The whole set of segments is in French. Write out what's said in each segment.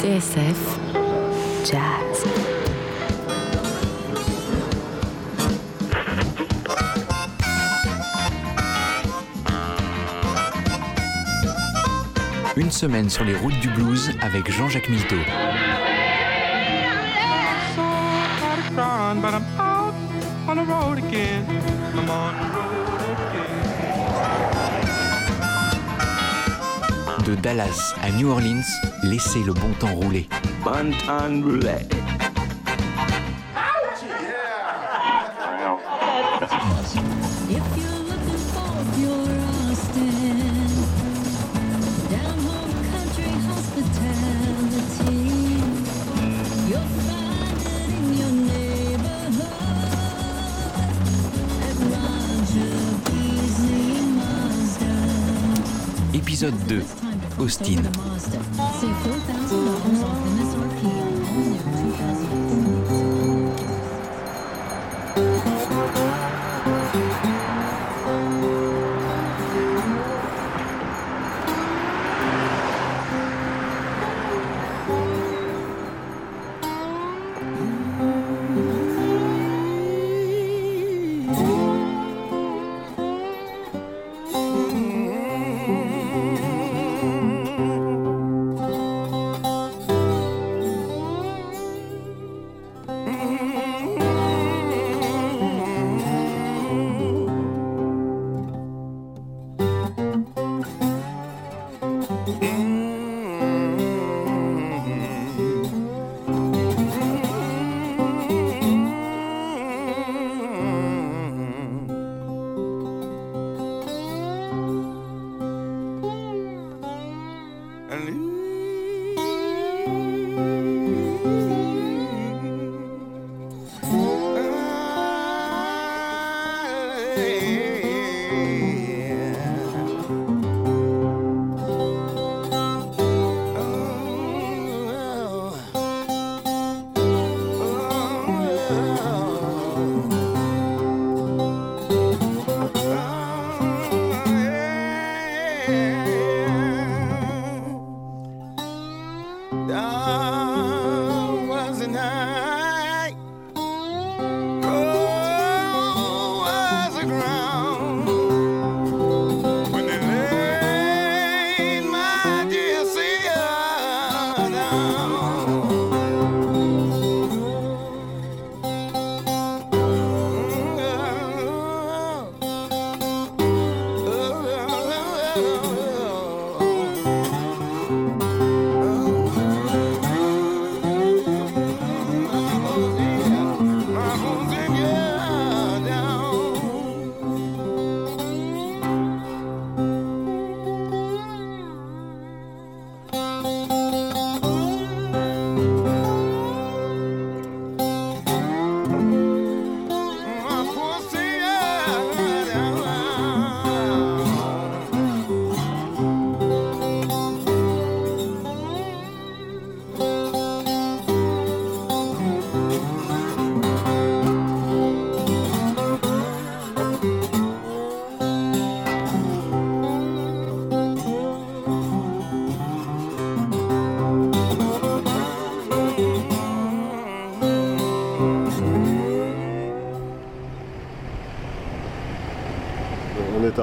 TSF Jazz. Une semaine sur les routes du blues avec Jean-Jacques Milteau. De Dallas à New Orleans, laissez le bon temps rouler. Bon temps Mazda. Épisode 2. Austin.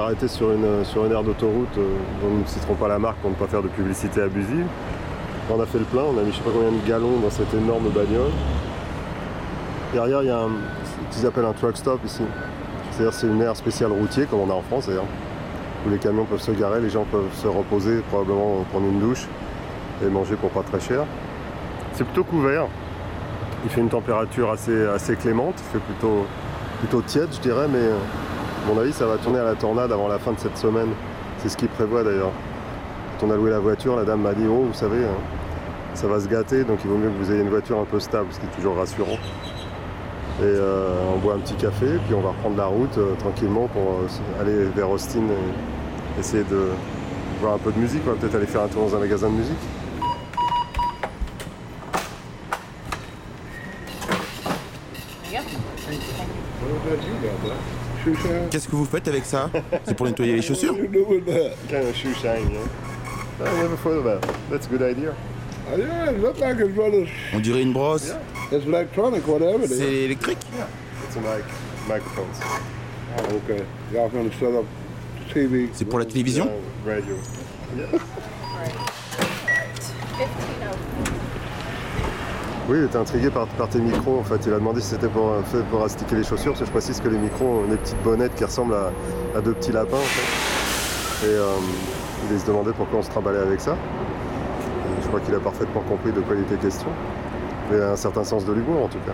Arrêté sur une, sur une aire d'autoroute euh, dont nous ne citerons pas la marque pour ne pas faire de publicité abusive. On a fait le plein, on a mis je sais pas combien de gallons dans cette énorme bagnole. Derrière, il y a un, ce qu'ils appellent un truck stop ici. C'est-à-dire c'est une aire spéciale routier, comme on a en France d'ailleurs, où les camions peuvent se garer, les gens peuvent se reposer, probablement prendre une douche et manger pour pas très cher. C'est plutôt couvert. Il fait une température assez, assez clémente, il fait plutôt, plutôt tiède, je dirais, mais euh, à mon avis, ça va tourner à la tornade avant la fin de cette semaine. C'est ce qu'il prévoit d'ailleurs. Quand on a loué la voiture, la dame m'a dit Oh, vous savez, hein, ça va se gâter, donc il vaut mieux que vous ayez une voiture un peu stable, ce qui est toujours rassurant. Et euh, on boit un petit café, puis on va reprendre la route euh, tranquillement pour euh, aller vers Austin et essayer de voir un peu de musique. On va peut-être aller faire un tour dans un magasin de musique. Qu'est-ce que vous faites avec ça? C'est pour nettoyer les chaussures? What you do with that? Kind of shoe shine, yeah. I never thought about it. That's a good idea. Yeah, it looks like it's rather, On dirait une brosse. it's electronic, whatever it is. C'est électrique? It's a mic, microphones. Okay, y'all gonna set up TV. C'est pour la télévision? Oui, il était intrigué par, tes micros. En fait, il a demandé si c'était pour, fait pour astiquer les chaussures. Je précise que les micros ont des petites bonnettes qui ressemblent à, deux petits lapins. En fait. Et euh, il se demandait pourquoi on se trimballait avec ça. Je crois qu'il a parfaitement compris de quoi il était question. Mais un certain sens de l'humour en tout cas.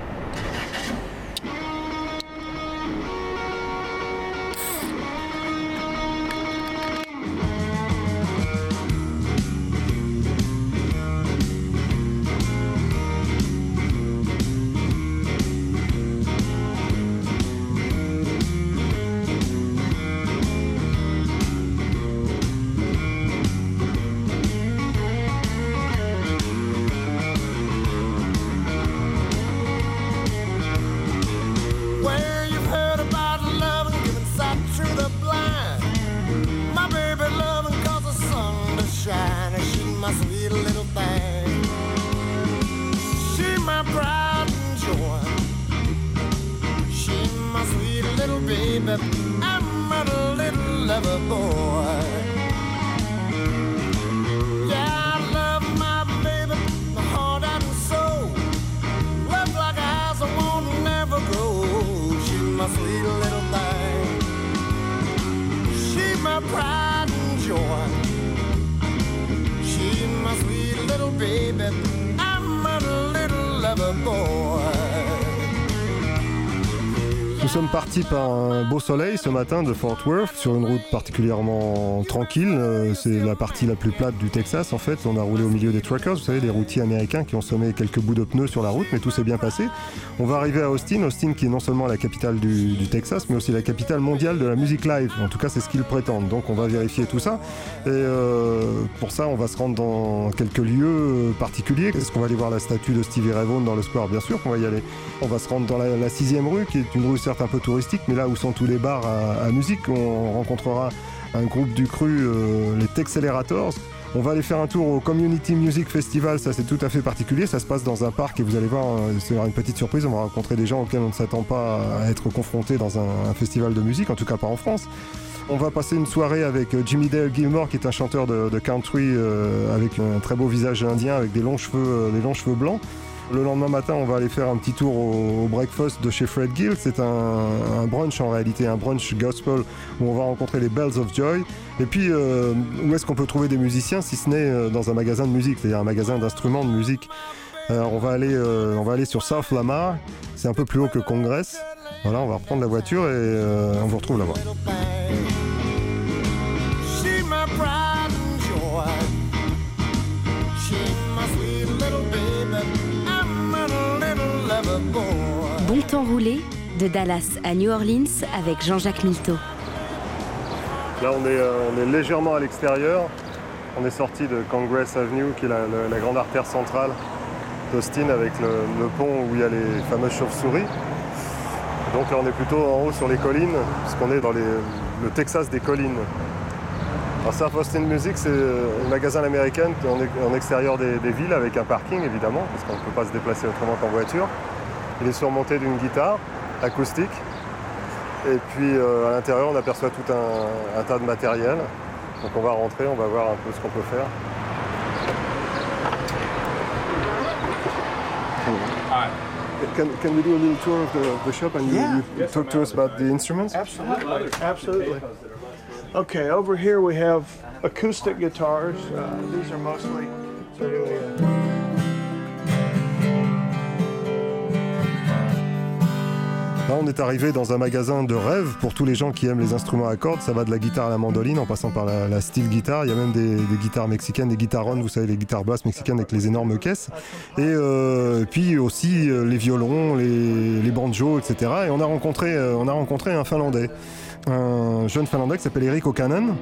Sommes partis par un beau soleil ce matin de Fort Worth sur une route particulièrement tranquille. Euh, C'est la partie la plus plate du Texas en fait. On a roulé au milieu des truckers, vous savez, les routiers américains qui ont semé quelques bouts de pneus sur la route, mais tout s'est bien passé. On va arriver à Austin, Austin qui est non seulement la capitale du, Texas, mais aussi la capitale mondiale de la musique live. En tout cas, c'est ce qu'ils prétendent. Donc on va vérifier tout ça. Et euh, pour ça, on va se rendre dans quelques lieux particuliers. Est-ce qu'on va aller voir la statue de Stevie Ray Vaughan dans le square Bien sûr qu'on va y aller. On va se rendre dans la, sixième rue, qui est une rue un peu touristique, mais là où sont tous les bars à, musique. On rencontrera un groupe du cru, euh, les Texelerators. On va aller faire un tour au Community Music Festival, ça c'est tout à fait particulier, ça se passe dans un parc et vous allez voir, euh, c'est une petite surprise, on va rencontrer des gens auxquels on ne s'attend pas à être confrontés dans un, festival de musique, en tout cas pas en France. On va passer une soirée avec euh, Jimmy Dale Gilmore, qui est un chanteur de, country avec un très beau visage indien, avec des longs cheveux, des longs cheveux blancs. Le lendemain matin, on va aller faire un petit tour au, breakfast de chez Fred Gill. C'est un, un brunch en réalité, un brunch gospel où on va rencontrer les Bells of Joy. Et puis, euh, où est-ce qu'on peut trouver des musiciens si ce n'est euh, dans un magasin de musique, c'est-à-dire un magasin d'instruments de musique? Alors, on va aller, euh, on va aller sur South Lamar. C'est un peu plus haut que Congress. Voilà, on va reprendre la voiture et on vous retrouve là-bas. De Dallas à New Orleans avec Jean-Jacques Milteau. Là, on est, euh, on est légèrement à l'extérieur. On est sorti de Congress Avenue, qui est la, grande artère centrale d'Austin, avec le, pont où il y a les fameuses chauves-souris. Donc là, on est plutôt en haut sur les collines, puisqu'on est dans le Texas des collines. Alors South Austin Music, c'est euh, un magasin américain en, en extérieur des, des villes, avec un parking évidemment, parce qu'on ne peut pas se déplacer autrement qu'en voiture. Il est surmonté d'une guitare acoustique. Et puis euh, à l'intérieur, on aperçoit tout un, un tas de matériel. Donc on va rentrer, on va voir un peu ce qu'on peut faire. Can, can we do a little tour of the, the shop and you, Yeah. you talk to us about the instruments? Absolutely, absolutely. Okay, over here we have acoustic guitars. Uh, these are mostly Là, on est arrivé dans un magasin de rêve pour tous les gens qui aiment les instruments à cordes. Ça va de la guitare à la mandoline en passant par la, la steel guitare. Il y a même des, guitares mexicaines, des guitarones, vous savez, les guitares basses mexicaines avec les énormes caisses. Et euh, puis aussi euh, les violons, les, banjos, etc. Et on a rencontré, euh, on a rencontré un Finlandais, un jeune Finlandais qui s'appelle Eric Okanen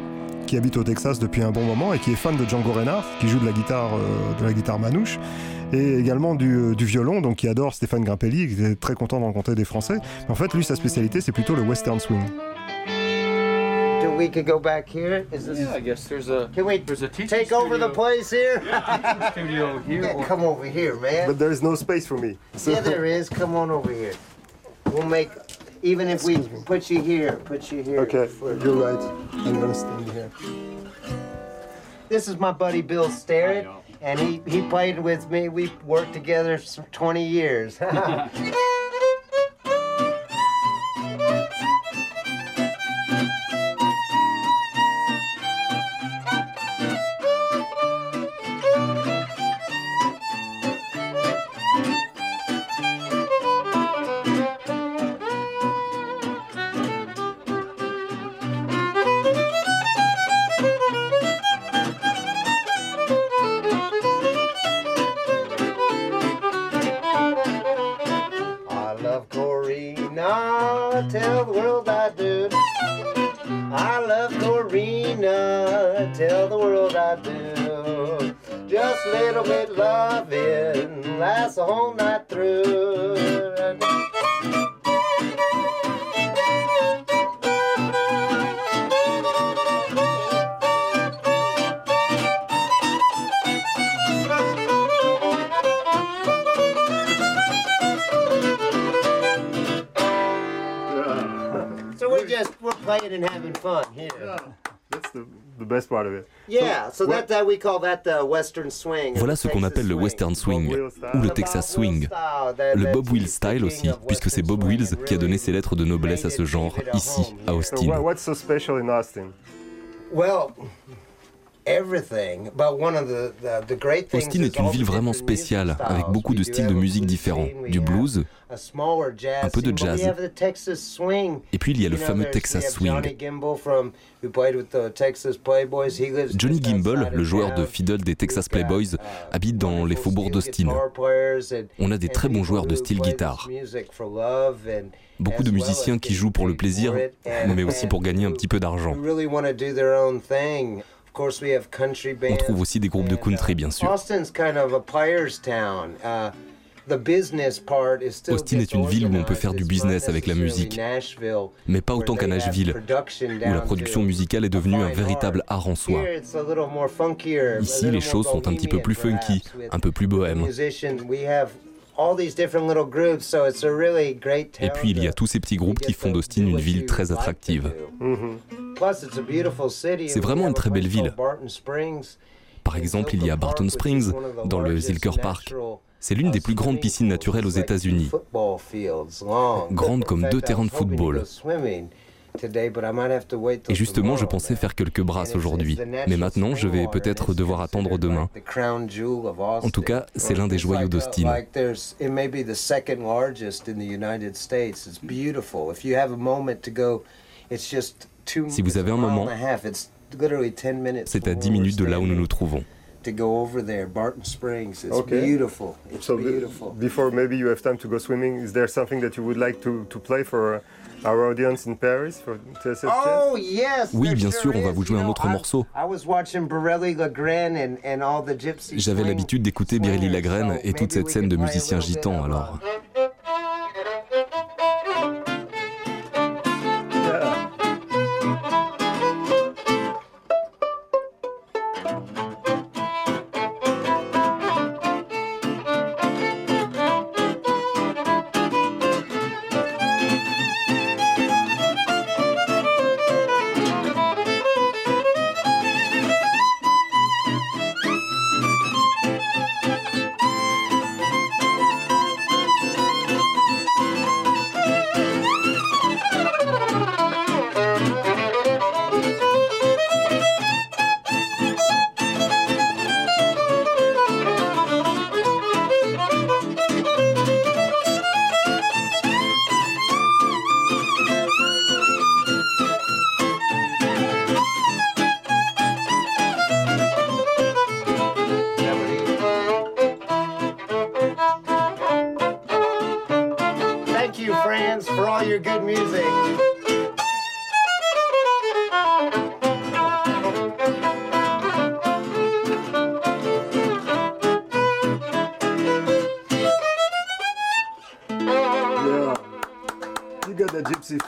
qui habite au Texas depuis un bon moment et qui est fan de Django Reinhardt, qui joue de la guitare, de la guitare manouche. Et également du, euh, du violon, donc qui adore Stéphane Grimpelli, qui est très content de rencontrer des Français. Mais en fait, lui, sa spécialité, c'est plutôt le western swing. Do we could go back here? Is this? I guess there's a Can we there's a teaching take over the studio- place here? studio here. Yeah, or- come over here, man. But there is no space for me. So- Yeah, there is. Come on over here. We'll make, even if we put you here, put you here. Okay, for- you're right. I'm gonna stand here. This is my buddy Bill Starrett, and he, he played with me. We worked together for 20 years. Voilà ce qu'on appelle le western swing ou le Texas swing. Le Bob Wills style aussi, puisque c'est Bob Wills qui a donné ses lettres de noblesse à ce genre ici, à Austin. Austin? Well, everything, but one of the, the, the great things Austin is est une ville vraiment spéciale, avec beaucoup de styles de musique différents, du blues, un peu de jazz. et puis il y a le fameux Texas swing. Johnny outside le joueur de fiddle des Texas Playboys, uh, habite dans les faubourgs d'Austin. On a des très bons joueurs de style guitare. Beaucoup de musiciens qui jouent pour le plaisir, mais aussi pour gagner un petit peu d'argent. On trouve aussi des groupes de uh, country, bien sûr. Austin's kind of a player's town. Uh, the business part is still Austin est une ville où on peut faire du business avec la musique, mais pas autant qu'à Nashville, où la production musicale est devenue un véritable art en soi. Ici, les choses sont un petit peu plus funky, un peu plus bohème. Et puis, il y a tous ces petits groupes qui font d'Austin une ville très attractive. C'est vraiment une très belle ville. Par exemple, il y a Barton Springs, dans le Zilker Park. C'est l'une des plus grandes piscines naturelles aux États-Unis, grande comme deux terrains de football. Et justement, je pensais faire quelques brasses aujourd'hui, mais maintenant, je vais peut-être devoir attendre demain. En tout cas, c'est l'un des joyaux d'Austin. Si vous avez un moment, C'est à 10 minutes de là où nous nous trouvons. To go over there, Barton Springs. It's Okay. beautiful. It's So be- beautiful. before maybe you have time to go swimming, is there something that you would like to, to play for uh, our audience in Paris for? Oh yes. Oui, bien sure sûr, on va vous jouer un autre I- morceau. I was watching Borelli Lagren and, and all the gypsy J'avais l'habitude d'écouter swingers, Lagrène et toute cette scène de musiciens gitans, uh, alors.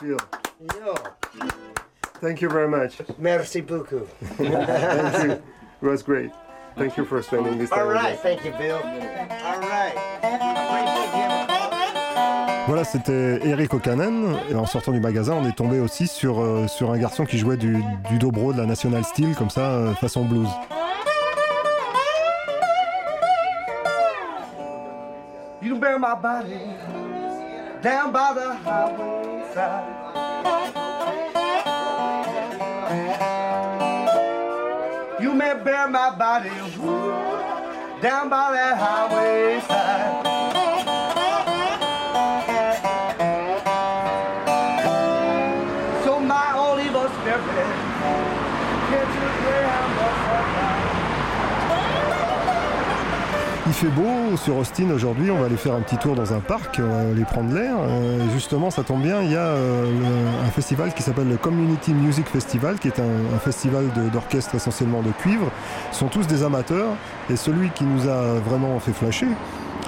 Phil. Thank you very much. Merci beaucoup. Thank you. It was great. Thank you for spending this time All with right, us. thank you, Bill. All right. You. Voilà, c'était Eric O'Cannon. Et en sortant du magasin, on est tombé aussi sur, euh, sur un garçon qui jouait du, du dobro, de la National Steel, comme ça, euh, façon blues. You bear my body down by the highway side. You may bear my body down by that highway side. Fait beau sur Austin aujourd'hui, on va aller faire un petit tour dans un parc, on va aller prendre l'air. Euh, justement, ça tombe bien, il y a euh, un festival qui s'appelle le Community Music Festival, qui est un, festival d'orchestre essentiellement de cuivre. Ils sont tous des amateurs, et celui qui nous a vraiment fait flasher,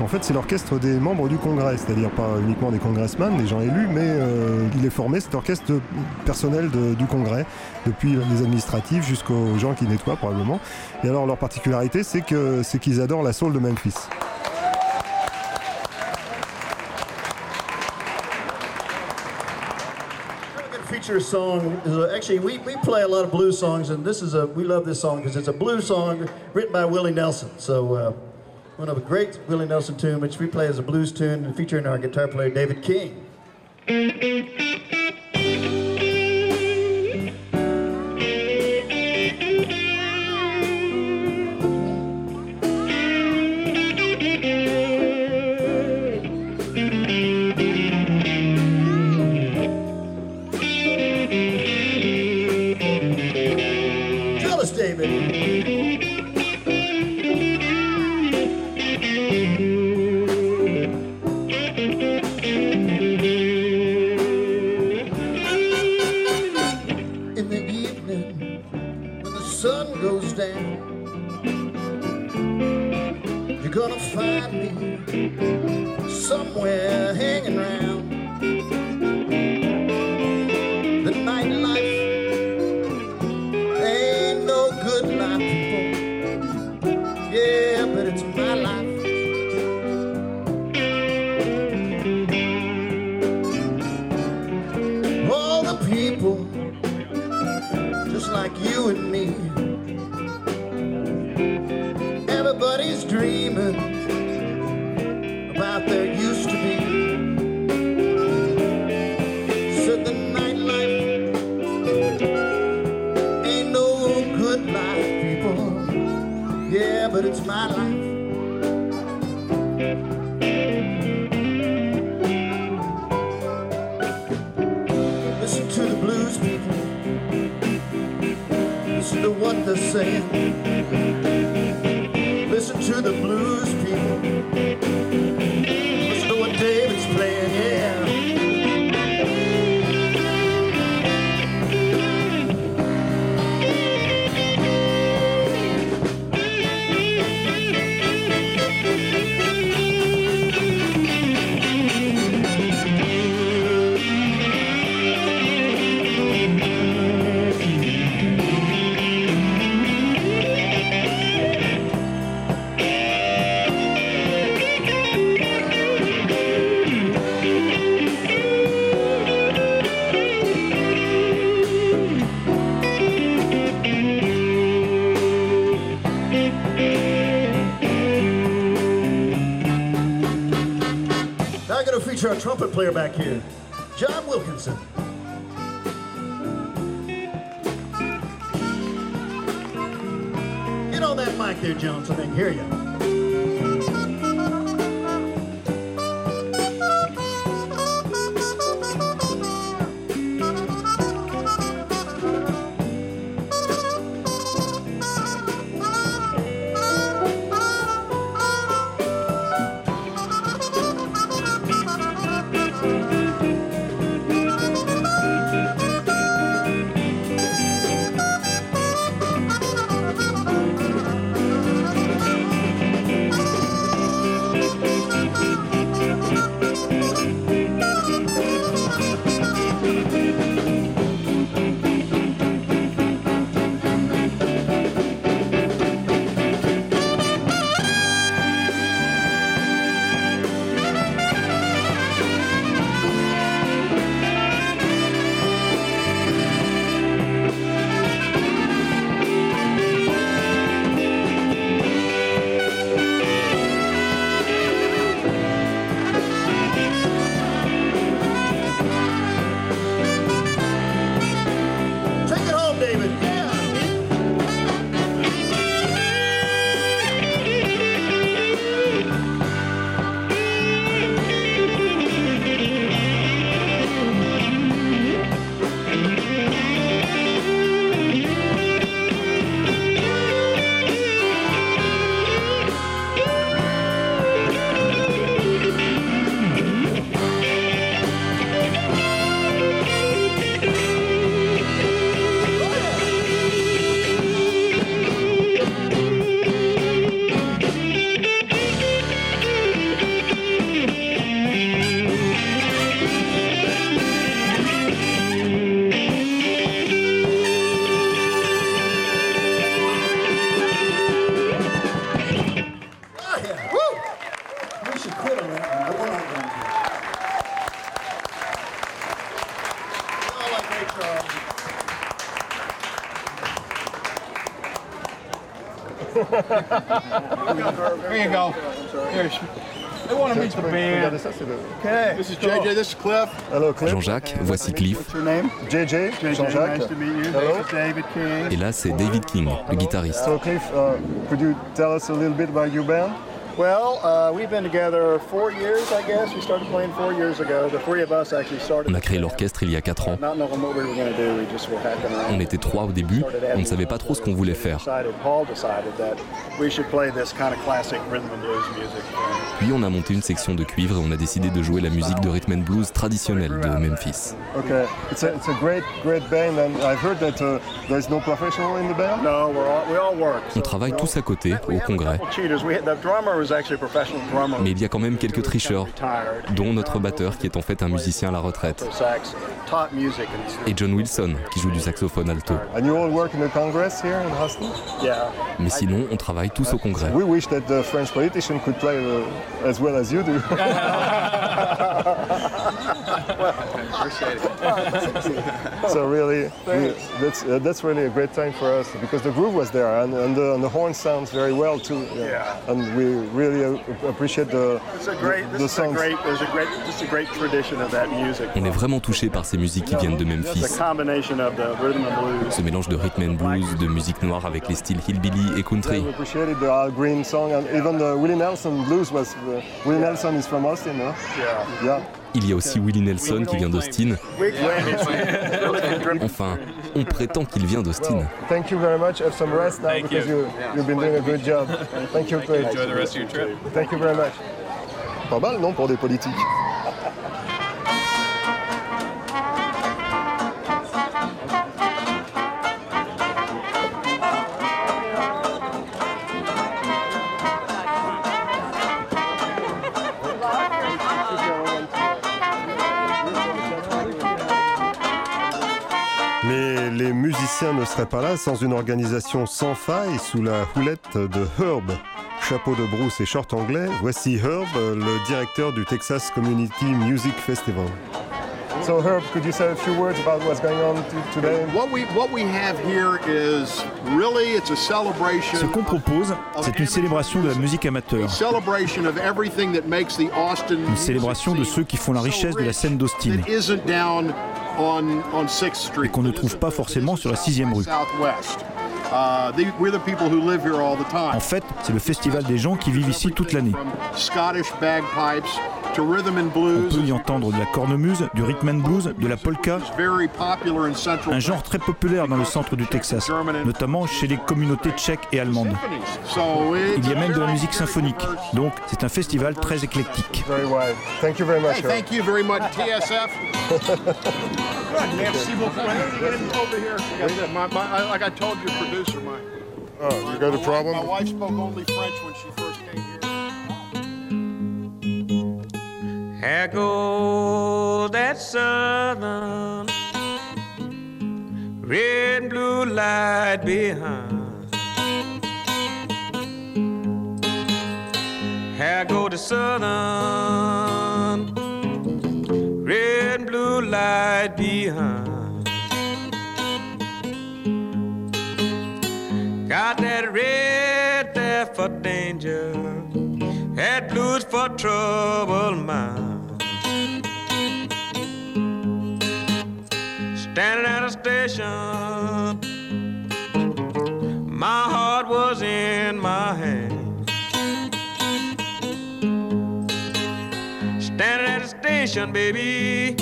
en fait, c'est l'orchestre des membres du Congrès, c'est-à-dire pas uniquement des congressmen, des gens élus, mais euh, il est formé, cet orchestre personnel du Congrès, depuis les administratifs jusqu'aux gens qui nettoient probablement. Et alors leur particularité, c'est qu'ils adorent la soul de Memphis. actually we, play a lot of songs and this is a we love this song because it's a song written by Willie Nelson so uh, one of a great Willie Nelson tune which we play as a blues tune featuring our guitar player David King blues people. Listen to what they're saying. Listen to the blues to our trumpet player back here, John Wilkinson. Get on that mic there, John, so they can hear you. There you go. Here's, they want to meet the band. Okay. This is JJ, this is Cliff. Hello, Cliff. Jean-Jacques, voici Cliff. JJ, JJ, Jean-Jacques. nice to meet you. Hello. This is David King. Et là, c'est David King, le guitariste. So Cliff, uh, could you tell us a little bit about your band? Well, uh, we've been together four years, I guess. We started playing four years ago. The three of us actually started. On a créé l'orchestre il y a 4 ans. Not knowing what we were going to do, we just were hacking around. On était trois au début, on ne savait pas trop ce qu'on voulait faire. Decided, Paul decided that we should play this kind of classic rhythm and blues music. Puis on a monté une section de cuivre et on a décidé de jouer la musique de rhythm and blues traditionnelle de Memphis. Okay, it's a, it's a great, great band, and I've heard that there's no professional in the band? No, we're all, we all work. On travaille tous à côté, au congrès. Mais il y a quand même quelques tricheurs, dont notre batteur qui est en fait un musicien à la retraite, et John Wilson qui joue du saxophone alto. And you all work in the Congress here in Houston? yeah. Mais sinon, on travaille tous au congrès. well so really, we, that's uh, that's really a great time for us because the groove was there and, and, the, and the horn sounds very well too. Yeah. And we really uh, appreciate the It's a great. the, This is a songs. great. There's a great. Just a great tradition of that music. On est vraiment touché par ces musiques qui viennent de Memphis. a combination of the rhythm and blues. Ce mélange de rhythm and blues, de musique noire avec les styles hillbilly et country. We appreciated the Al Green song and even the Willie Nelson blues was. Uh, Willie Nelson is from Austin, no? Yeah. Yeah. Il y a aussi Willie Nelson qui vient d'Austin. Enfin, on prétend qu'il vient d'Austin. Thank you very much. Have some musiciens ne seraient pas là sans une organisation sans faille sous la houlette de Herb. Chapeau de brousse et short anglais, voici Herb, le directeur du Texas Community Music Festival. So Herb, could you say a few words about what's going on t- today? What we what we have here is really it's a celebration. Ce qu'on propose, c'est une célébration de la musique amateur, celebration of everything that makes the Austin une célébration de ceux qui font la richesse de la scène d'Austin that isn't down on on 6th Street. et qu'on ne trouve pas forcément sur la 6ème rue. Southwest. Uh, the, we're the people who live here all the time. En fait, c'est le festival des gens qui vivent ici toute l'année. From Scottish bagpipes to rhythm and On blues. peut y entendre de la cornemuse, du rhythm and blues, de la polka, Very popular in Central un genre très populaire dans le centre du Texas, notamment chez les communautés tchèques et allemandes. So it's Il y a même de la musique symphonique, donc c'est un festival très éclectique. Very wide. Thank you very much. Hey, Herb. thank you very much, TSF. Merci beaucoup. Get him. My, my, I- like I told your producer, my, Oh, uh, you got a problem? my wife spoke only French when she first came here. Here goes that southern red and blue light behind. Here go the southern for mind. Standing at a station, my heart was in my hand. Standing at a station, baby,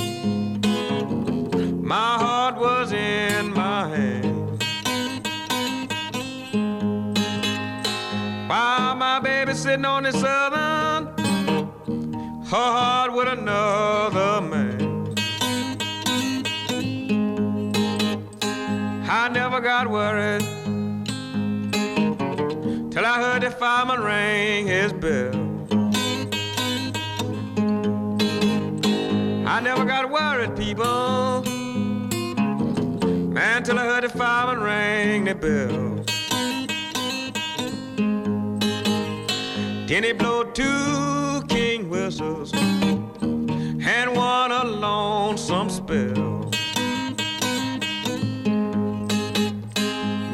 her heart with another man. I never got worried till I heard the fireman ring his bell. I never got worried, people, man, till I heard the fireman ring the bell. Then he blow two and whistles and one a lonesome spell.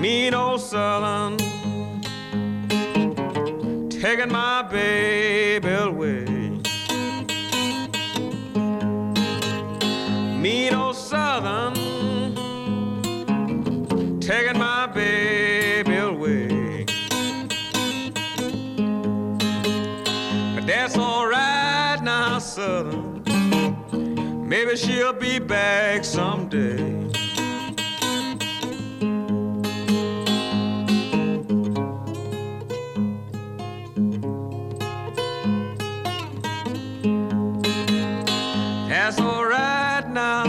Mean old Southern taking my baby. She'll be back someday. That's now.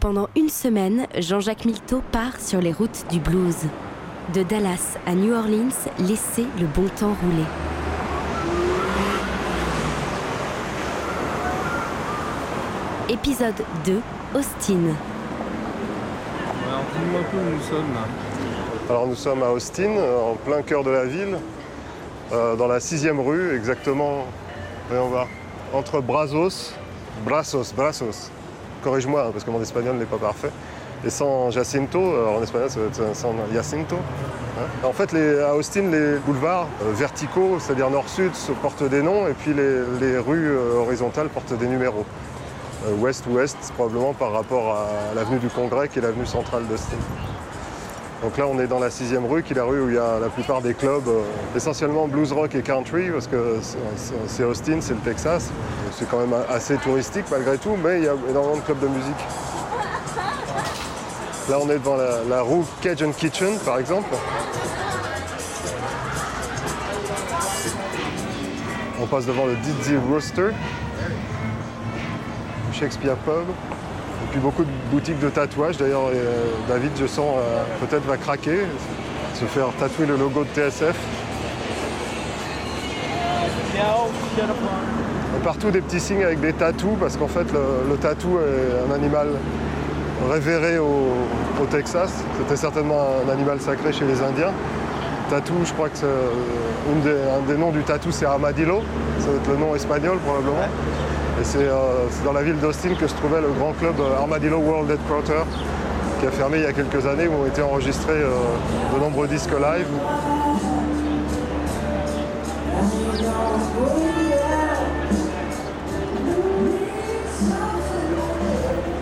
Pendant une semaine, Jean-Jacques Milteau part sur les routes du blues. De Dallas à New Orleans, laissez le bon temps rouler. Épisode 2, Austin. Alors dis-moi un peu où nous sommes là. Alors nous sommes à Austin, en plein cœur de la ville, euh, dans la sixième rue, exactement, voyons voir, entre Brazos, Brazos, Brazos, corrige-moi hein, parce que mon espagnol n'est pas parfait, et San Jacinto, en espagnol ça va être San Jacinto. hein. En fait, à Austin, les boulevards euh, verticaux, c'est-à-dire nord-sud, portent des noms, et puis les, rues euh, horizontales portent des numéros. Euh, Ouest-ouest, probablement par rapport à l'avenue du Congrès, qui est l'avenue centrale d'Austin. Donc là, on est dans la sixième rue, qui est la rue où il y a la plupart des clubs, essentiellement blues rock et country, parce que c'est Austin, c'est le Texas. C'est quand même assez touristique malgré tout, mais il y a énormément de clubs de musique. Là, on est devant la, rue Cajun Kitchen, par exemple. On passe devant le Dizzy Rooster, le Shakespeare Pub. Et puis beaucoup de boutiques de tatouage. D'ailleurs, euh, David, je sens, euh, peut-être va craquer, se faire tatouer le logo de TSF. Partout des petits signes avec des tatous, parce qu'en fait, le, le tatou est un animal révéré au, Texas. C'était certainement un animal sacré chez les Indiens. Tatou, je crois que euh, une un des noms du tatou, c'est Armadillo. Ça doit être le nom espagnol probablement. Et c'est euh, dans la ville d'Austin que se trouvait le grand club euh, Armadillo World Headquarter, qui a fermé il y a quelques années, où ont été enregistrés de nombreux disques live.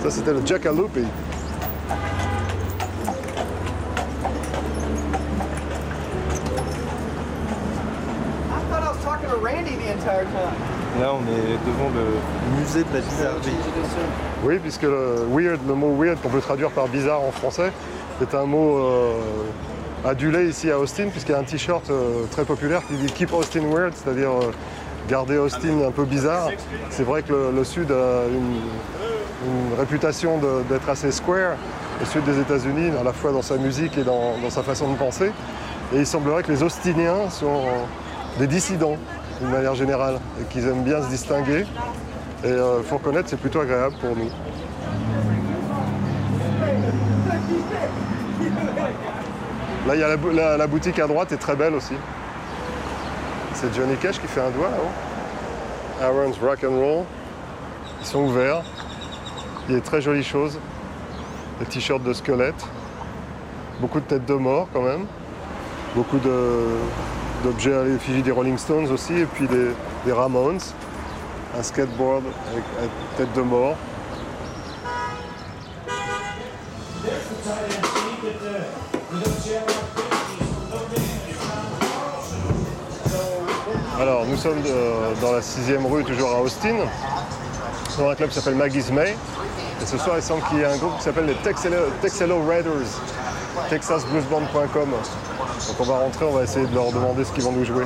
Ça, c'était le Jackalope. I thought I was talking to Randy the entire time. Là on est devant le musée de la bizarrerie. Oui, puisque le, weird, le mot weird qu'on peut traduire par bizarre en français, est un mot euh, adulé ici à Austin, puisqu'il y a un t-shirt euh, très populaire qui dit Keep Austin Weird, c'est-à-dire euh, garder Austin un peu bizarre. C'est vrai que le, le Sud a une, une réputation d'être assez square, le Sud des États-Unis, à la fois dans sa musique et dans, sa façon de penser. Et il semblerait que les Austiniens sont des dissidents, d'une manière générale, et qu'ils aiment bien se distinguer. Et il faut reconnaître, c'est plutôt agréable pour nous. Là, il y a la- la boutique à droite est très belle aussi. C'est Johnny Cash qui fait un doigt là-haut. Aaron's Rock and Roll. Ils sont ouverts. Il y a de très jolies choses. Des t-shirts de squelettes. Beaucoup de têtes de mort quand même. Beaucoup d'objets à l'effigie des Rolling Stones aussi. Et puis des, des Ramones. Un skateboard avec, avec tête de mort. Alors, nous sommes euh, dans la sixième rue, toujours à Austin, dans un club qui s'appelle Maggie's May. Ce soir, il semble qu'il y ait un groupe qui s'appelle les Texelo, Texelo Raiders, texasbluesband.com. Donc on va rentrer, on va essayer de leur demander ce qu'ils vont nous jouer.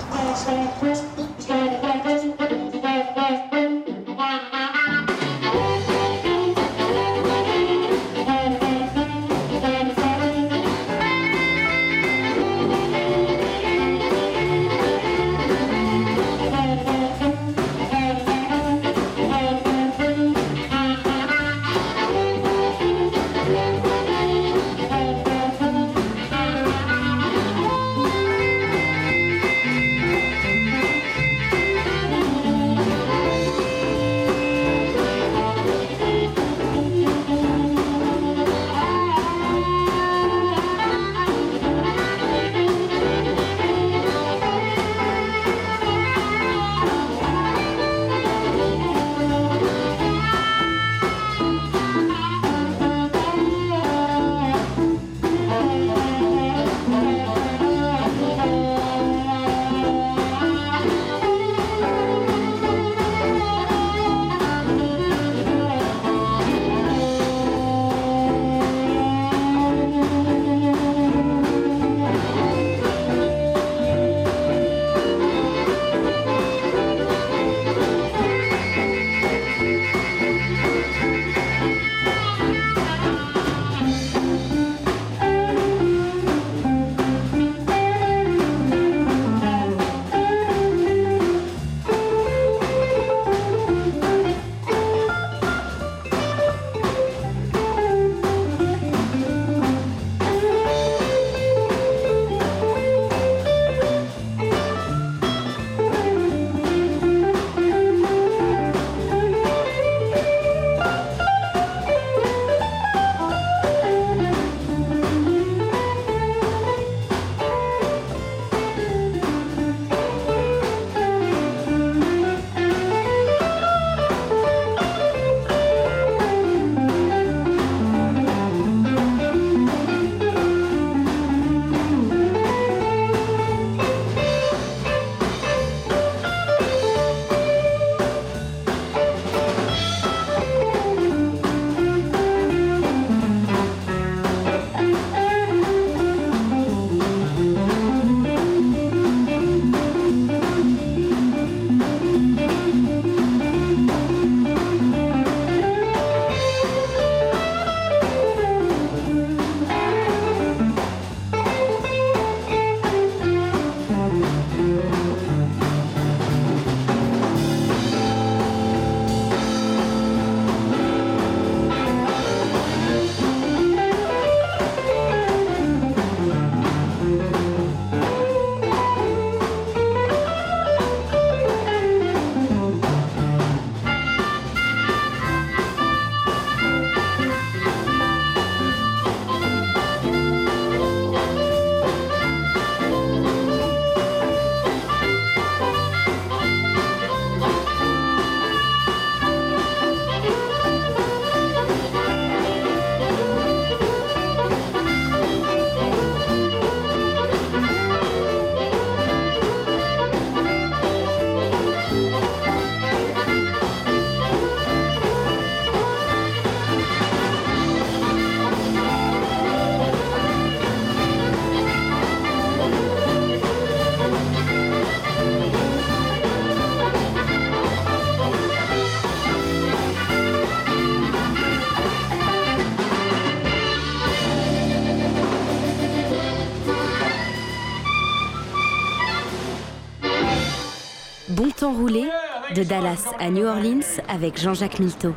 De Dallas à New Orleans avec Jean-Jacques Milteau.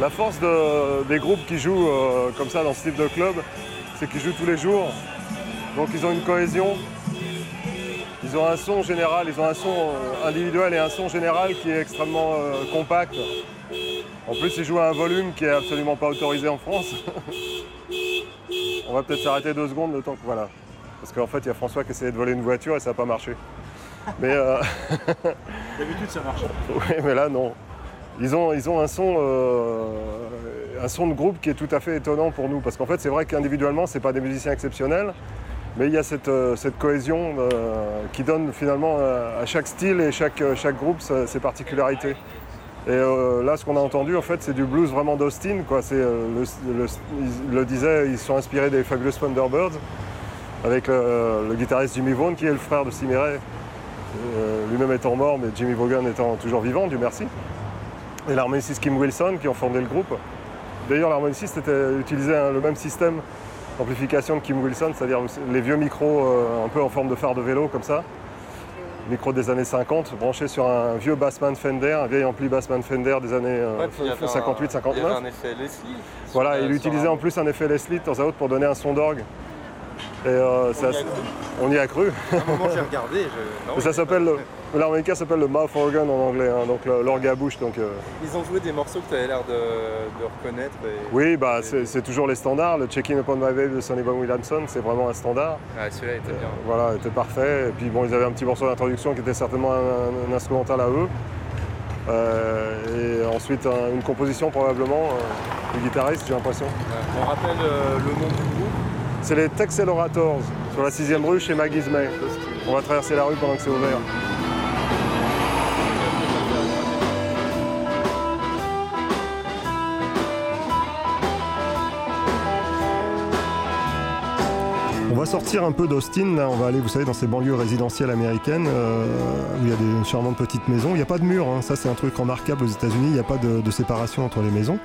La force de- des groupes qui jouent euh, comme ça dans ce type de club, c'est qu'ils jouent tous les jours. Donc ils ont une cohésion. Ils ont un son général, ils ont un son euh, individuel et un son général qui est extrêmement euh, compact. En plus, ils jouent à un volume qui est absolument pas autorisé en France. On va peut-être s'arrêter deux secondes le temps que voilà. Parce qu'en fait, il y a François qui essayait de voler une voiture et ça n'a pas marché. Mais euh, D'habitude, ça marche. oui, mais là, non. Ils ont, ils ont un, son, euh, un son de groupe qui est tout à fait étonnant pour nous. Parce qu'en fait, c'est vrai qu'individuellement, ce pas des musiciens exceptionnels. Mais il y a cette, euh, cette cohésion euh, qui donne finalement à chaque style et chaque, chaque groupe sa- ses particularités. Et euh, là, ce qu'on a entendu, en fait, c'est du blues vraiment d'Austin. quoi. C'est, euh, le, le- ils le disaient, ils sont inspirés des Fabulous Thunderbirds, avec le, le guitariste Jimmy Vaughan, qui est le frère de Cimeret, euh, lui-même étant mort, mais Jimmy Vaughan étant toujours vivant, Dieu merci. Et l'harmoniciste Kim Wilson, qui ont fondé le groupe. D'ailleurs, l'harmoniciste utilisait hein, le même système d'amplification que Kim Wilson, c'est-à-dire les vieux micros euh, un peu en forme de phare de vélo, comme ça. Micro des années 50, branché sur un vieux Bassman Fender, un vieil ampli Bassman Fender des années euh, Ouais, puis il y avait un- 58-59. Il y avait un effet Leslie. Voilà, il utilisait un- en plus un effet Leslie de temps à autre pour donner un son d'orgue. Et euh, ça- y a cru. on y a cru. À un moment, j'ai regardé. je- non, ça s'appelle, le- l'harmonica s'appelle le mouth organ en anglais, hein, donc l'orgue à bouche. Donc, euh, Ils ont joué des morceaux que tu avais l'air de, de reconnaître. et- oui, bah, c'est c'est toujours les standards. Le Checking Upon My Babe de Sonny Boy Williamson, c'est vraiment un standard. Ah, celui-là était bien. Voilà, était parfait. Et puis bon, ils avaient un petit morceau d'introduction qui était certainement un, un instrumental à eux. Euh, et ensuite un- une composition probablement euh, du guitariste, j'ai l'impression. On rappelle euh, le nom du. C'est les Texelorators sur la 6ème rue chez Maggie's May. On va traverser la rue pendant que c'est ouvert. On va sortir un peu d'Austin, là on va aller, vous savez, dans ces banlieues résidentielles américaines euh, où il y a des charmantes petites maisons. Il n'y a pas de mur, hein. ça c'est un truc remarquable aux États-Unis, il n'y a pas de séparation entre les maisons.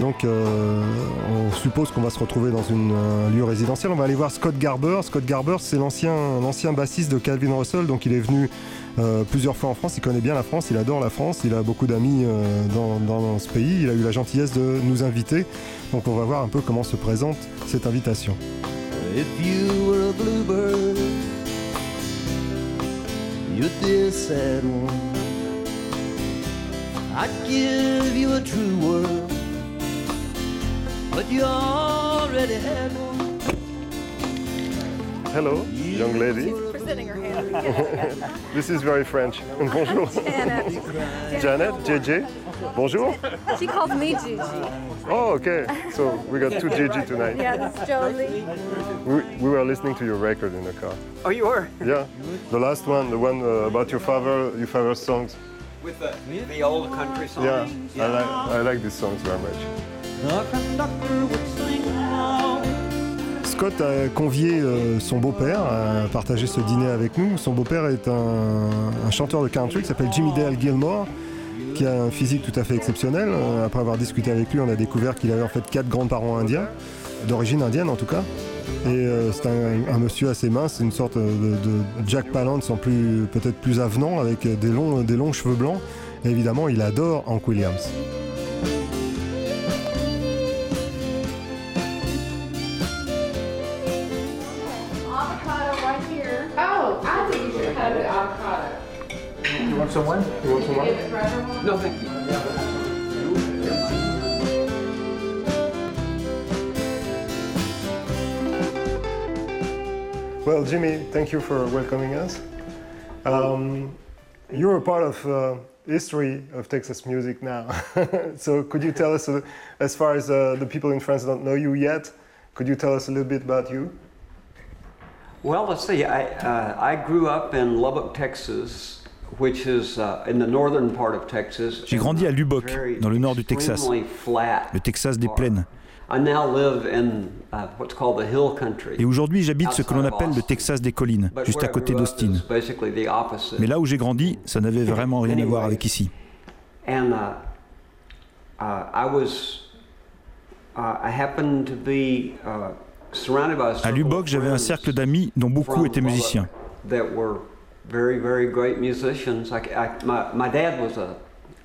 Donc euh, on suppose qu'on va se retrouver dans une, un lieu résidentiel. On va aller voir Scott Garber. Scott Garber, c'est l'ancien, bassiste de Calvin Russell, donc il est venu euh, plusieurs fois en France, il connaît bien la France, il adore la France, il a beaucoup d'amis euh, dans, dans ce pays, il a eu la gentillesse de nous inviter. Donc on va voir un peu comment se présente cette invitation. If you were a sad one. I'd give you a true but you already had one. Hello, young lady. Presenting her hand. This is very French. Bonjour. Janet. Janet, JJ. Bonjour. She called me Gigi. Oh, okay. So we got two JJ tonight. Yeah, this is Jolie. We, we were listening to your record in the car. Oh, you were? Yeah, the last one, the one uh, about your father, your father's songs. With the, the old country songs. Yeah, I like I like these songs very much. Scott a convié euh, son beau-père à partager ce dîner avec nous. Son beau-père est un, chanteur de country qui s'appelle Jimmy Dale Gilmore, qui a un physique tout à fait exceptionnel. Euh, Après avoir discuté avec lui, on a découvert qu'il avait en fait quatre grands-parents indiens, d'origine indienne en tout cas. Et euh, c'est un, monsieur assez mince, une sorte de, Jack Palance peut-être plus avenant, avec des longs, cheveux blancs. Évidemment, il adore Hank Williams. Some wine? You want some wine? No, thank you. Well, Jimmy, thank you for welcoming us. Um, you're a part of uh, history of Texas music now. so could you tell us, uh, as far as uh, the people in France don't know you yet, could you tell us a little bit about you? Well, let's see. I, uh, I grew up in Lubbock, Texas, which is uh, in the northern part of Texas. J'ai grandi à Lubbock, dans le nord du Texas, le Texas des plaines. I now live in what's called the Hill Country. Et aujourd'hui, j'habite ce que l'on appelle le Texas des collines, juste à I côté d'Austin. Mais là où j'ai grandi, ça n'avait vraiment rien à voir avec ici. And uh, uh, I was, I happened to be surrounded by a À Lubbock, j'avais un cercle d'amis dont beaucoup étaient musiciens. Very, very great musicians. I, I, my, my dad was a,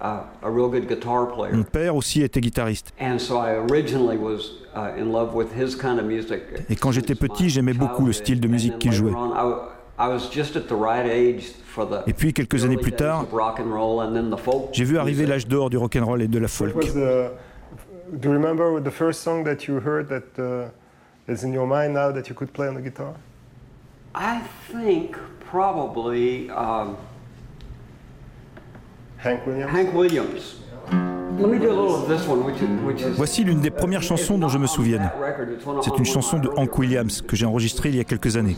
a, a real good guitar player. Mon père aussi était guitariste. And so I originally was uh, in love with his kind of music. Et quand j'étais petit, j'aimais beaucoup le style de musique qu'il jouait. On, I, I was just at the right age for the Et puis quelques années plus tard, rock and roll and then the folk. j'ai vu arriver l'âge d'or du rock'n'roll et de la folk. Was the, do you remember the first song that you heard that uh, is in your mind now that you could play on the guitar? I think probably um, Hank Williams? Hank Williams. Let me do a little of this one, which is, which is Voici l'une des premières chansons dont je me souvienne. C'est une chanson de Hank Williams que j'ai enregistrée il y a quelques années.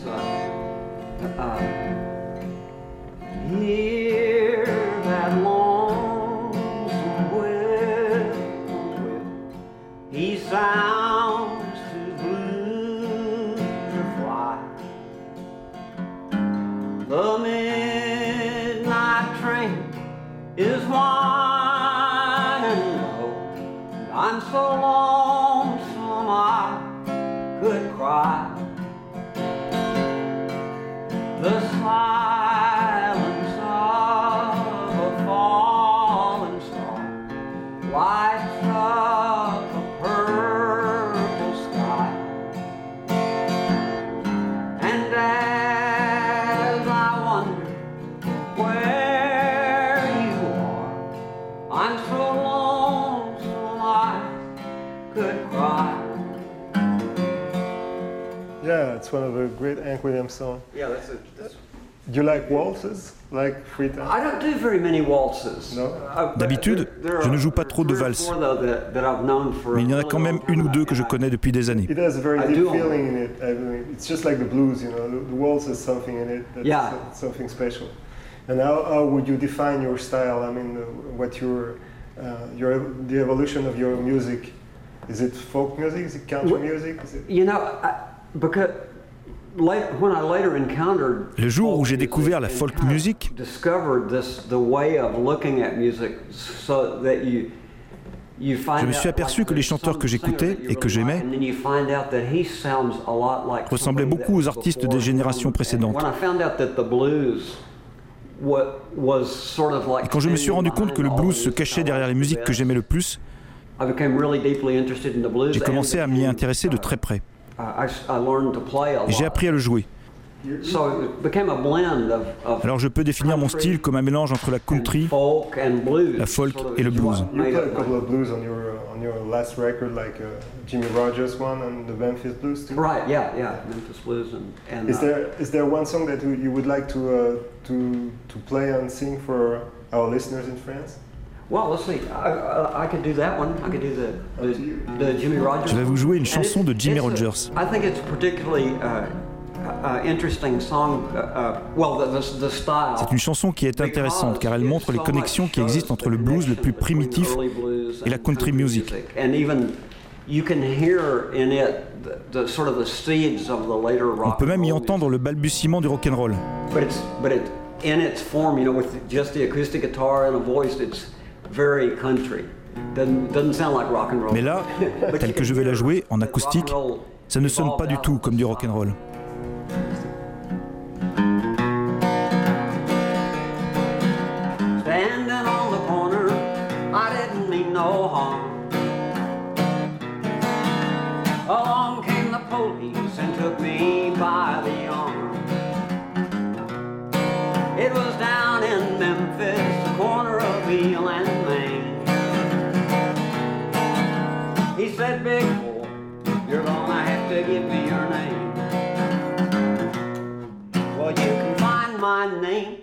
Yeah, one of the great Hank Williams songs. Yeah, that's a. That's Do you like waltzes? Like free time? I don't do very many waltzes. No? Uh, but D'habitude, there- there je ne joue pas trop de three valses. four, though, that- that I've known for Mais il y en a a quand même long une ou deux que je connais depuis des années. It has a very deep feeling in it. I mean, it's just like the blues, you know. The, the waltz has something in it that's Yeah. something special. And how, how would you define your style? I mean, uh, what your, uh, your the evolution of your music? Is it folk music? Is it country music? Is it You know, I, because Le jour où j'ai découvert la folk music, Je me suis aperçu que les chanteurs que j'écoutais et que j'aimais ressemblaient beaucoup aux artistes des générations précédentes. When I found out that the blues wa- was sort of like Et quand je me suis rendu compte que le blues se cachait derrière les musiques que j'aimais le plus, j'ai commencé à m'y intéresser de très près. I, I learned to play a Et j'ai lot. appris à le jouer. So it became a blend of, of Alors je peux définir mon style comme un mélange entre la country, folk and blues. la folk et le is blues. Je vais vous jouer une chanson de Jimmy Rogers. I think it's a particularly uh, uh, interesting song. Uh, uh, well, the, the, the style. C'est une chanson qui est intéressante car elle montre les connexions qui existent entre le blues le plus primitif et la country music. And even you can hear in it the, the sort of the seeds of the later On peut même y entendre le balbutiement du rock'n'roll. But it's but it in its form, you know, with just the acoustic guitar and a voice, it's very country. Doesn't doesn't sound like rock and roll. Mais là, tel que je vais la jouer en acoustique, rock and roll ça ne sonne pas du out tout comme du this rock'n'roll. Standing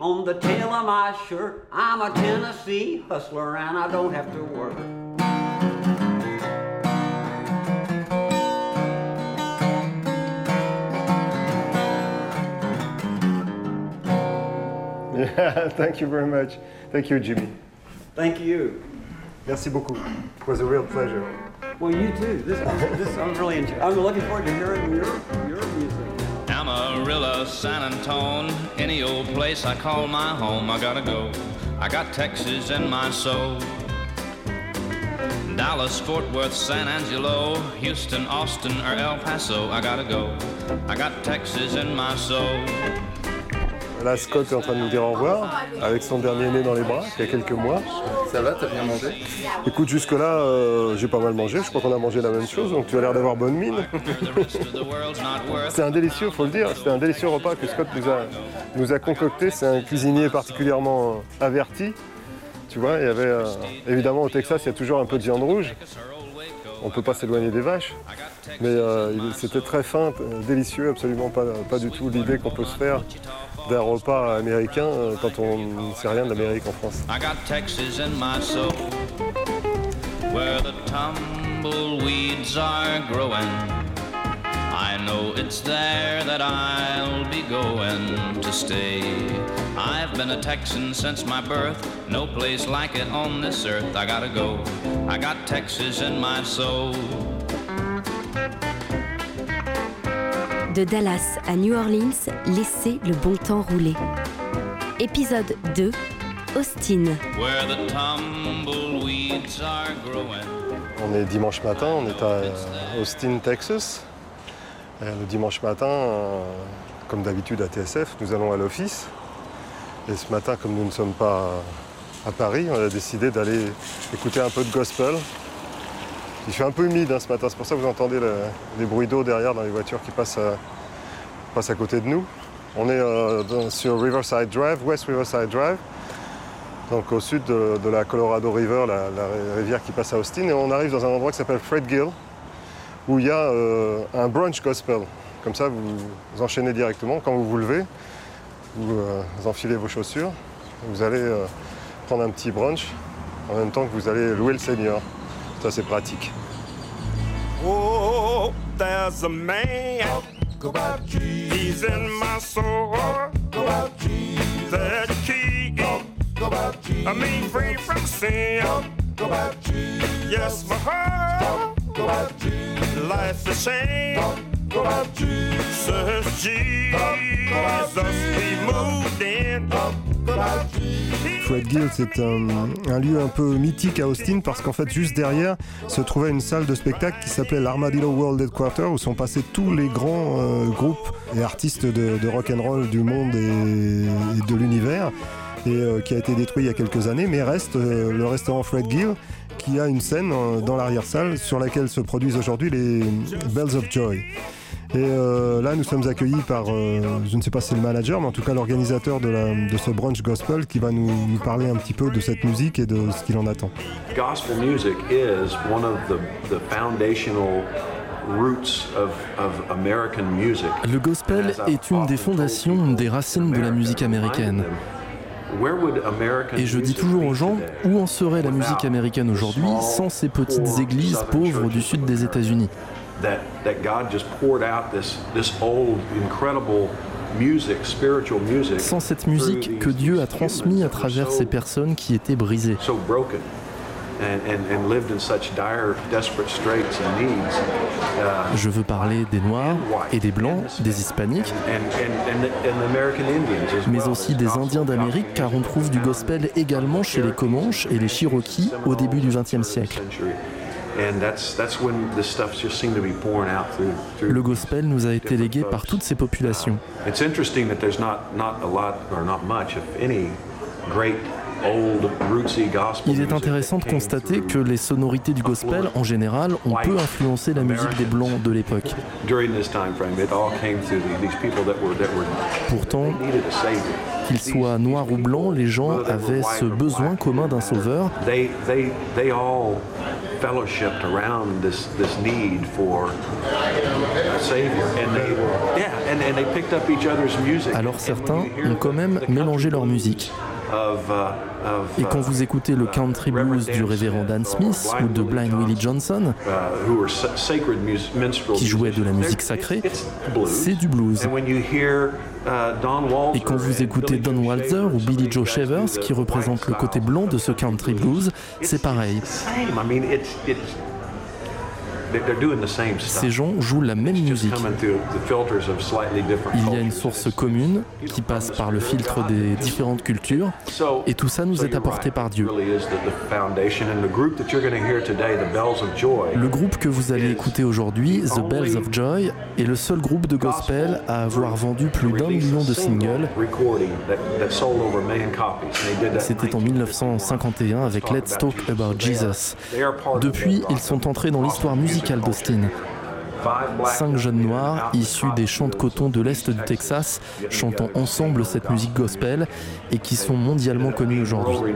on the tail of my shirt. I'm a Tennessee hustler and I don't have to work. Yeah, thank you very much. Thank you, Jimmy. Thank you. Merci beaucoup. It was a real pleasure. Well, you too. This, this I'm really enjoying. I'm looking forward to hearing your your music. Amarillo, San Antone, any old place I call my home, I gotta go. I got Texas in my soul. Dallas, Fort Worth, San Angelo, Houston, Austin, or El Paso, I gotta go. I got Texas in my soul. Là, Scott est en train de nous dire au revoir, avec son dernier né dans les bras, il y a quelques mois. Ça va, t'as bien mangé? Écoute, jusque-là, euh, j'ai pas mal mangé. Je crois qu'on a mangé la même chose, donc tu as l'air d'avoir bonne mine. c'est un délicieux, faut le dire. C'est un délicieux repas que Scott nous a, nous a concocté. C'est un cuisinier particulièrement averti. Tu vois, il y avait euh, évidemment au Texas, il y a toujours un peu de viande rouge. On ne peut pas s'éloigner des vaches, mais euh, c'était très fin, euh, délicieux, absolument pas, pas du tout l'idée qu'on peut se faire d'un repas américain euh, quand on ne sait rien de l'Amérique en France. I got Texas in my soul, where the tumbleweeds are growing. I know it's there that I'll be going to stay. I've been a Texan since my birth, no place like it on this earth. I gotta go, I got Texas in my soul. De Dallas à New Orleans, laissez le bon temps rouler. Épisode 2 Austin. Where the tumbleweeds are growing. On est dimanche matin, on est à Austin, Texas. Et le dimanche matin, euh, comme d'habitude à TSF, nous allons à l'office. Et ce matin, comme nous ne sommes pas à Paris, on a décidé d'aller écouter un peu de gospel. Il fait un peu humide hein, ce matin, c'est pour ça que vous entendez le- les bruits d'eau derrière dans les voitures qui passent à, passent à côté de nous. On est euh, sur Riverside Drive, West Riverside Drive, donc au sud de, la Colorado River, la, rivière qui passe à Austin, et on arrive dans un endroit qui s'appelle Fred Gill, où il y a euh, un brunch gospel. Comme ça, vous, enchaînez directement. Quand vous vous levez, vous, euh, vous enfilez vos chaussures, vous allez euh, prendre un petit brunch en même temps que vous allez louer le Seigneur. Ça, c'est pratique. Oh, there's a man. He's in my soul. The key. I mean, free from sin. Yes, my heart. Life is shame. Says Jesus, he moved in. Fred Gill, c'est un, un lieu un peu mythique à Austin parce qu'en fait, juste derrière se trouvait une salle de spectacle qui s'appelait l'Armadillo World Headquarter où sont passés tous les grands euh, groupes et artistes de, de rock and roll du monde et, et de l'univers et euh, qui a été détruit il y a quelques années, mais reste euh, le restaurant Fred Gill qui a une scène euh, dans l'arrière-salle sur laquelle se produisent aujourd'hui les Bells of Joy. Et euh, là, nous sommes accueillis par, euh, je ne sais pas si c'est le manager, mais en tout cas l'organisateur de, la- de ce brunch gospel qui va nous, nous parler un petit peu de cette musique et de ce qu'il en attend. Gospel music is one of the, the foundational roots of, of American music. Le gospel est une des fondations, des racines de la musique américaine. Where would American Et je dis toujours aux gens, où en serait la musique américaine aujourd'hui sans ces petites églises pauvres du sud des États-Unis? That, that God just poured out this, this old, incredible music, spiritual music. Sans cette musique que Dieu a transmise à travers ces personnes qui étaient brisées. so broken and, and, and lived in such dire, desperate straits and needs. Je veux parler des Noirs et des Blancs, des Hispaniques, mais aussi des Indiens d'Amérique, car on trouve du gospel également chez les Comanches et les Cherokees au début du XXe siècle. Century. And that's, that's when this stuff just seemed to be pouring out through, through Le gospel nous a été légué par toutes ces populations. Il est intéressant de constater que les sonorités du gospel, en général, ont peu influencé la musique des Blancs de l'époque. during this time frame. It all came through the, these people that were that were Pourtant, qu'ils soient noirs ou blancs, les gens avaient ce besoin commun d'un sauveur. Alors certains ont quand même mélangé leur musique. Of, uh, Et quand vous écoutez le country blues du révérend Dan Smith ou de Blind Willie Johnson, qui jouaient de la musique sacrée, c'est du blues. Et quand vous écoutez Don Walter ou Billy Joe Shavers, qui représentent le côté blanc de ce country blues, c'est pareil. Ces gens jouent la même musique. Il y a une source commune qui passe par le filtre des différentes cultures. Et tout ça nous est apporté par Dieu. Le groupe que vous allez écouter aujourd'hui, The Bells of Joy, est le seul groupe de gospel à avoir vendu plus d'un million de singles. C'était en 1951 avec Let's Talk About Jesus. Depuis, ils sont entrés dans l'histoire musicale d'Austin. Cinq jeunes noirs issus des champs de coton de l'Est du Texas chantant ensemble cette musique gospel et qui sont mondialement connus aujourd'hui.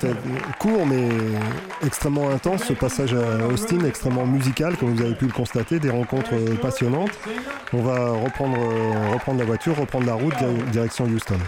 C'était court mais extrêmement intense ce passage à Austin, extrêmement musical comme vous avez pu le constater, des rencontres euh, passionnantes. On va reprendre, euh, reprendre la voiture, reprendre la route direction Houston.